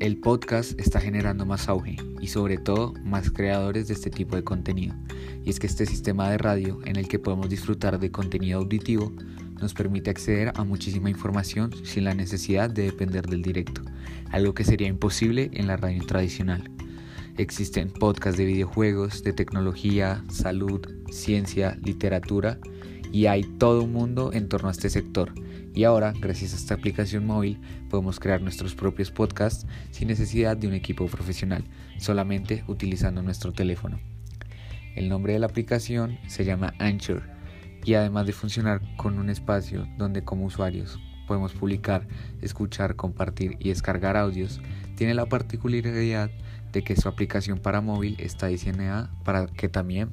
El podcast está generando más auge y sobre todo más creadores de este tipo de contenido. Y es que este sistema de radio en el que podemos disfrutar de contenido auditivo nos permite acceder a muchísima información sin la necesidad de depender del directo, algo que sería imposible en la radio tradicional. Existen podcasts de videojuegos, de tecnología, salud, ciencia, literatura y hay todo un mundo en torno a este sector y ahora, gracias a esta aplicación móvil, podemos crear nuestros propios podcasts sin necesidad de un equipo profesional, solamente utilizando nuestro teléfono. El nombre de la aplicación se llama Anchor y además de funcionar con un espacio donde como usuarios podemos publicar, escuchar, compartir y descargar audios, tiene la particularidad de que su aplicación para móvil está diseñada para que también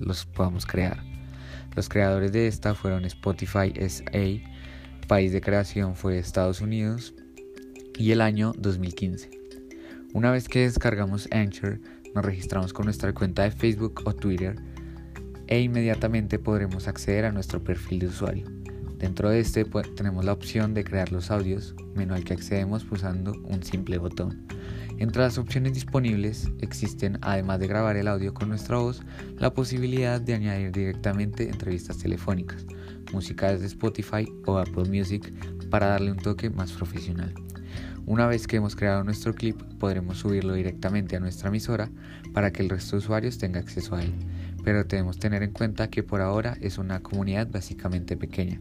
los podamos crear. Los creadores de esta fueron Spotify SA, país de creación fue Estados Unidos y el año 2015. Una vez que descargamos Anchor, nos registramos con nuestra cuenta de Facebook o Twitter e inmediatamente podremos acceder a nuestro perfil de usuario. Dentro de este pues, tenemos la opción de crear los audios, menú al que accedemos pulsando un simple botón. Entre las opciones disponibles existen, además de grabar el audio con nuestra voz, la posibilidad de añadir directamente entrevistas telefónicas, música desde Spotify o Apple Music para darle un toque más profesional. Una vez que hemos creado nuestro clip, podremos subirlo directamente a nuestra emisora para que el resto de usuarios tenga acceso a él. Pero debemos tener en cuenta que por ahora es una comunidad básicamente pequeña,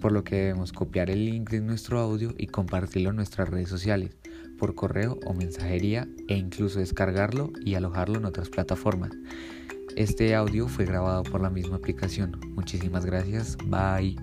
por lo que debemos copiar el link de nuestro audio y compartirlo en nuestras redes sociales por correo o mensajería e incluso descargarlo y alojarlo en otras plataformas. Este audio fue grabado por la misma aplicación. Muchísimas gracias. Bye.